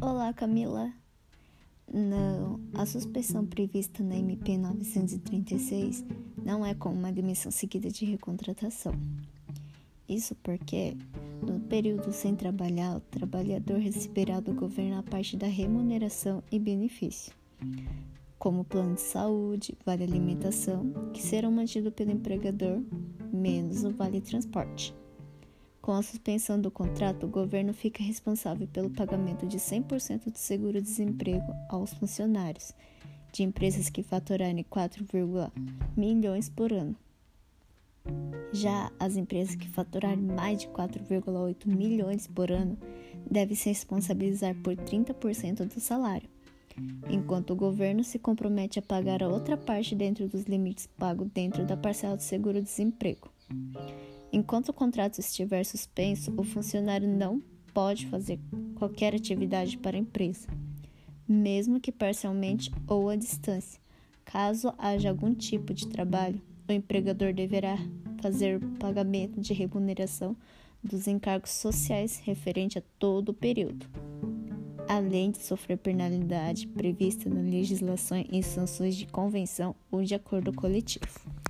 Olá, Camila. Não, a suspensão prevista na MP 936 não é com uma admissão seguida de recontratação. Isso porque, no período sem trabalhar, o trabalhador receberá do governo a parte da remuneração e benefício, como plano de saúde, vale alimentação, que serão mantidos pelo empregador, menos o vale transporte. Com a suspensão do contrato, o governo fica responsável pelo pagamento de 100% do seguro-desemprego aos funcionários de empresas que faturarem 4, milhões por ano. Já as empresas que faturarem mais de 4,8 milhões por ano devem se responsabilizar por 30% do salário, enquanto o governo se compromete a pagar a outra parte dentro dos limites pagos dentro da parcela do seguro-desemprego. Enquanto o contrato estiver suspenso, o funcionário não pode fazer qualquer atividade para a empresa, mesmo que parcialmente ou à distância. Caso haja algum tipo de trabalho, o empregador deverá fazer pagamento de remuneração dos encargos sociais referente a todo o período, além de sofrer penalidade prevista na legislação em sanções de convenção ou de acordo coletivo.